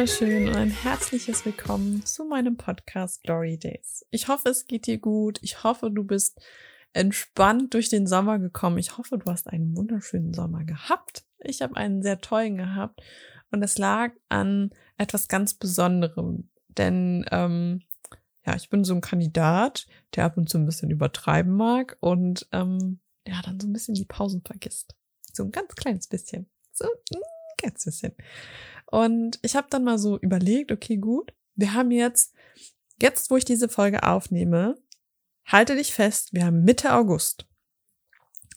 wunderschön und ein herzliches Willkommen zu meinem Podcast Glory Days. Ich hoffe, es geht dir gut. Ich hoffe, du bist entspannt durch den Sommer gekommen. Ich hoffe, du hast einen wunderschönen Sommer gehabt. Ich habe einen sehr tollen gehabt und es lag an etwas ganz Besonderem. Denn ähm, ja, ich bin so ein Kandidat, der ab und zu ein bisschen übertreiben mag und ähm, ja, dann so ein bisschen die Pausen vergisst. So ein ganz kleines bisschen. So ein bisschen. Und ich habe dann mal so überlegt, okay, gut, wir haben jetzt, jetzt wo ich diese Folge aufnehme, halte dich fest, wir haben Mitte August.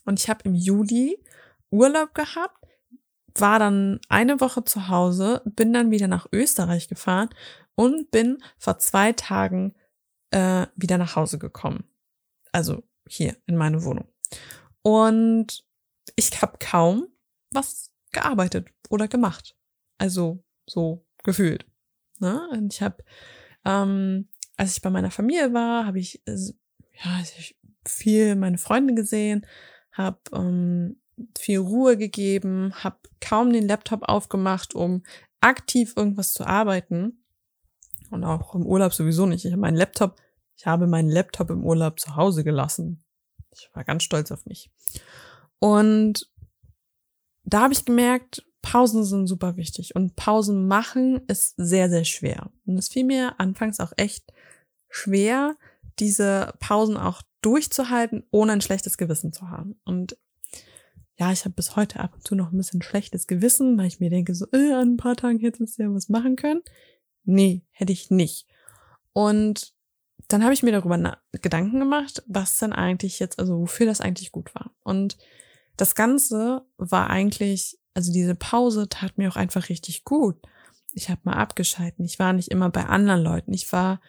Und ich habe im Juli Urlaub gehabt, war dann eine Woche zu Hause, bin dann wieder nach Österreich gefahren und bin vor zwei Tagen äh, wieder nach Hause gekommen. Also hier in meine Wohnung. Und ich habe kaum was gearbeitet oder gemacht. Also so gefühlt. Ne? Und ich habe, ähm, als ich bei meiner Familie war, habe ich äh, ja viel meine Freunde gesehen, habe ähm, viel Ruhe gegeben, habe kaum den Laptop aufgemacht, um aktiv irgendwas zu arbeiten. Und auch im Urlaub sowieso nicht. Ich habe meinen Laptop, ich habe meinen Laptop im Urlaub zu Hause gelassen. Ich war ganz stolz auf mich. Und da habe ich gemerkt, Pausen sind super wichtig und Pausen machen ist sehr, sehr schwer. Und es fiel mir anfangs auch echt schwer, diese Pausen auch durchzuhalten, ohne ein schlechtes Gewissen zu haben. Und ja, ich habe bis heute ab und zu noch ein bisschen schlechtes Gewissen, weil ich mir denke, so, äh, an ein paar Tagen hättest du ja was machen können. Nee, hätte ich nicht. Und dann habe ich mir darüber Gedanken gemacht, was denn eigentlich jetzt, also wofür das eigentlich gut war. Und das Ganze war eigentlich, also diese Pause tat mir auch einfach richtig gut. Ich habe mal abgeschalten. Ich war nicht immer bei anderen Leuten. Ich war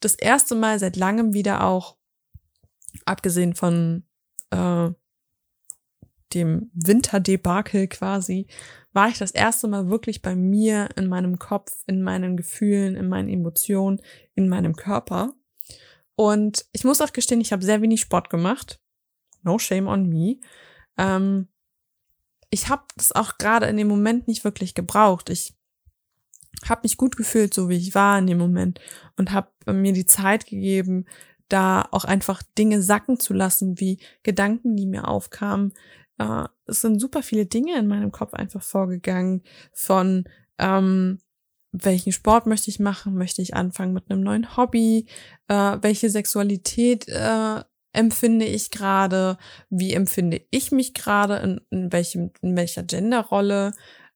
das erste Mal seit langem wieder auch, abgesehen von äh, dem Winterdebakel quasi, war ich das erste Mal wirklich bei mir in meinem Kopf, in meinen Gefühlen, in meinen Emotionen, in meinem Körper. Und ich muss auch gestehen, ich habe sehr wenig Sport gemacht. No shame on me. Ähm, ich habe das auch gerade in dem Moment nicht wirklich gebraucht. Ich habe mich gut gefühlt, so wie ich war in dem Moment und habe mir die Zeit gegeben, da auch einfach Dinge sacken zu lassen, wie Gedanken, die mir aufkamen. Äh, es sind super viele Dinge in meinem Kopf einfach vorgegangen von ähm, welchen Sport möchte ich machen? Möchte ich anfangen mit einem neuen Hobby? Äh, welche Sexualität äh, empfinde ich gerade? Wie empfinde ich mich gerade? In, in, welchem, in welcher Genderrolle?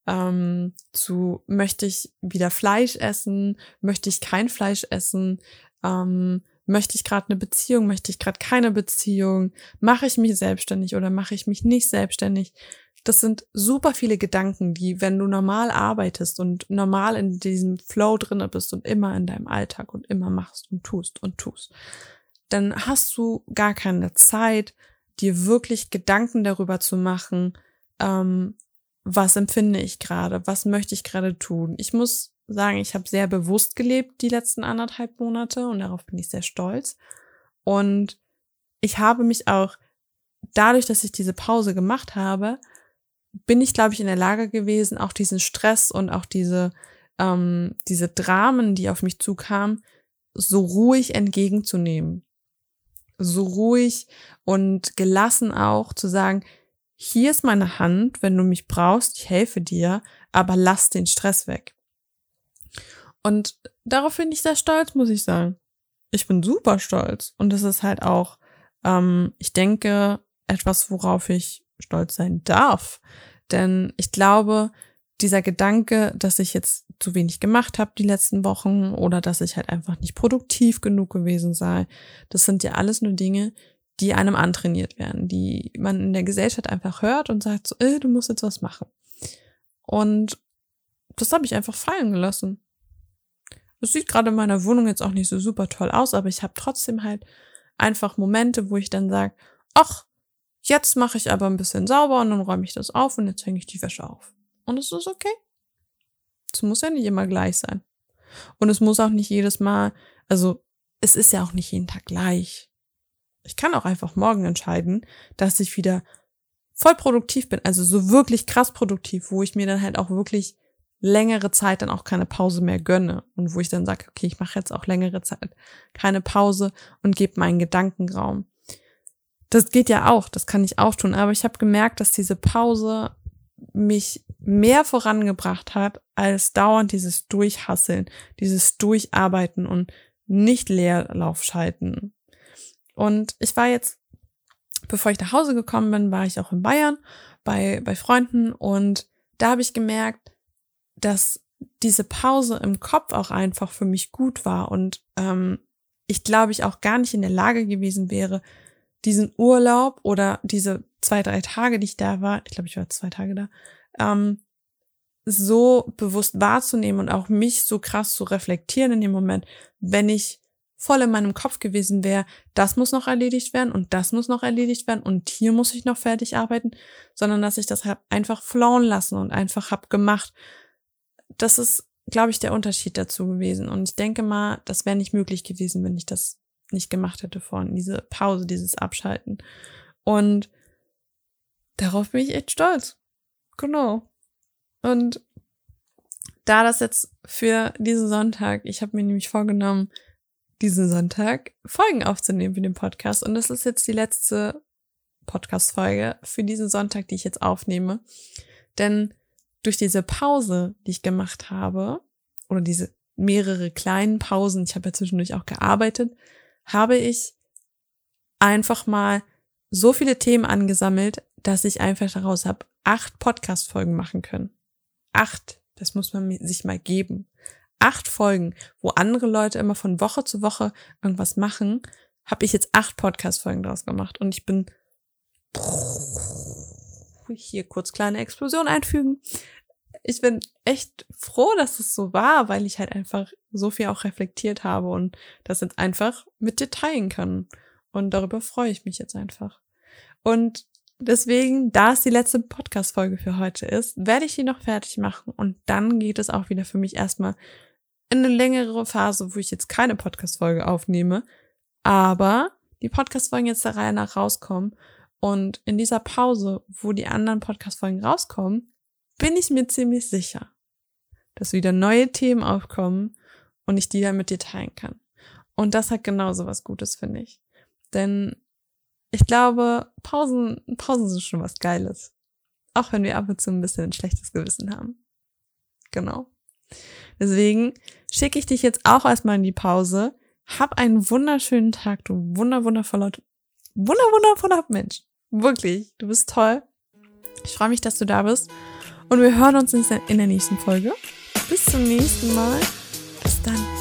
Ähm, zu möchte ich wieder Fleisch essen? Möchte ich kein Fleisch essen? Ähm, möchte ich gerade eine Beziehung? Möchte ich gerade keine Beziehung? Mache ich mich selbstständig oder mache ich mich nicht selbstständig? Das sind super viele Gedanken, die, wenn du normal arbeitest und normal in diesem Flow drinne bist und immer in deinem Alltag und immer machst und tust und tust, dann hast du gar keine Zeit, dir wirklich Gedanken darüber zu machen, ähm, was empfinde ich gerade, was möchte ich gerade tun. Ich muss sagen, ich habe sehr bewusst gelebt die letzten anderthalb Monate und darauf bin ich sehr stolz. Und ich habe mich auch dadurch, dass ich diese Pause gemacht habe, bin ich, glaube ich, in der Lage gewesen, auch diesen Stress und auch diese, ähm, diese Dramen, die auf mich zukamen, so ruhig entgegenzunehmen. So ruhig und gelassen auch zu sagen, hier ist meine Hand, wenn du mich brauchst, ich helfe dir, aber lass den Stress weg. Und darauf bin ich sehr stolz, muss ich sagen. Ich bin super stolz. Und das ist halt auch, ähm, ich denke, etwas, worauf ich stolz sein darf. Denn ich glaube, dieser Gedanke, dass ich jetzt zu wenig gemacht habe die letzten Wochen oder dass ich halt einfach nicht produktiv genug gewesen sei, das sind ja alles nur Dinge, die einem antrainiert werden, die man in der Gesellschaft einfach hört und sagt so, äh, du musst jetzt was machen. Und das habe ich einfach fallen gelassen. Es sieht gerade in meiner Wohnung jetzt auch nicht so super toll aus, aber ich habe trotzdem halt einfach Momente, wo ich dann sage, ach, Jetzt mache ich aber ein bisschen sauber und dann räume ich das auf und jetzt hänge ich die Wäsche auf. Und es ist okay. Es muss ja nicht immer gleich sein. Und es muss auch nicht jedes Mal, also es ist ja auch nicht jeden Tag gleich. Ich kann auch einfach morgen entscheiden, dass ich wieder voll produktiv bin, also so wirklich krass produktiv, wo ich mir dann halt auch wirklich längere Zeit dann auch keine Pause mehr gönne und wo ich dann sage, okay, ich mache jetzt auch längere Zeit keine Pause und gebe meinen Gedankenraum. Das geht ja auch, das kann ich auch tun, aber ich habe gemerkt, dass diese Pause mich mehr vorangebracht hat als dauernd dieses Durchhasseln, dieses Durcharbeiten und nicht Leerlauf schalten. Und ich war jetzt, bevor ich nach Hause gekommen bin, war ich auch in Bayern bei, bei Freunden und da habe ich gemerkt, dass diese Pause im Kopf auch einfach für mich gut war und ähm, ich glaube ich auch gar nicht in der Lage gewesen wäre, diesen Urlaub oder diese zwei, drei Tage, die ich da war, ich glaube, ich war zwei Tage da, ähm, so bewusst wahrzunehmen und auch mich so krass zu reflektieren in dem Moment, wenn ich voll in meinem Kopf gewesen wäre, das muss noch erledigt werden und das muss noch erledigt werden und hier muss ich noch fertig arbeiten, sondern dass ich das hab einfach flown lassen und einfach hab gemacht. Das ist, glaube ich, der Unterschied dazu gewesen. Und ich denke mal, das wäre nicht möglich gewesen, wenn ich das nicht gemacht hätte vorhin, diese Pause, dieses Abschalten. Und darauf bin ich echt stolz. Genau. Und da das jetzt für diesen Sonntag, ich habe mir nämlich vorgenommen, diesen Sonntag Folgen aufzunehmen für den Podcast. Und das ist jetzt die letzte Podcast-Folge für diesen Sonntag, die ich jetzt aufnehme. Denn durch diese Pause, die ich gemacht habe, oder diese mehrere kleinen Pausen, ich habe ja zwischendurch auch gearbeitet, habe ich einfach mal so viele Themen angesammelt, dass ich einfach daraus habe acht Podcast-Folgen machen können. Acht, das muss man sich mal geben. Acht Folgen, wo andere Leute immer von Woche zu Woche irgendwas machen, habe ich jetzt acht Podcast-Folgen draus gemacht. Und ich bin hier kurz kleine Explosion einfügen. Ich bin echt froh, dass es so war, weil ich halt einfach so viel auch reflektiert habe und das jetzt einfach mit dir teilen kann. Und darüber freue ich mich jetzt einfach. Und deswegen, da es die letzte Podcast-Folge für heute ist, werde ich die noch fertig machen und dann geht es auch wieder für mich erstmal in eine längere Phase, wo ich jetzt keine Podcast-Folge aufnehme, aber die Podcast-Folgen jetzt der Reihe nach rauskommen und in dieser Pause, wo die anderen Podcast-Folgen rauskommen, bin ich mir ziemlich sicher, dass wieder neue Themen aufkommen und ich die dann mit dir teilen kann. Und das hat genauso was Gutes, finde ich. Denn ich glaube, Pausen, Pausen sind schon was Geiles. Auch wenn wir ab und zu ein bisschen ein schlechtes Gewissen haben. Genau. Deswegen schicke ich dich jetzt auch erstmal in die Pause. Hab einen wunderschönen Tag, du wunder, wundervoller, wunder, wundervoller Mensch. Wirklich, du bist toll. Ich freue mich, dass du da bist. Und wir hören uns in der nächsten Folge. Bis zum nächsten Mal. Bis dann.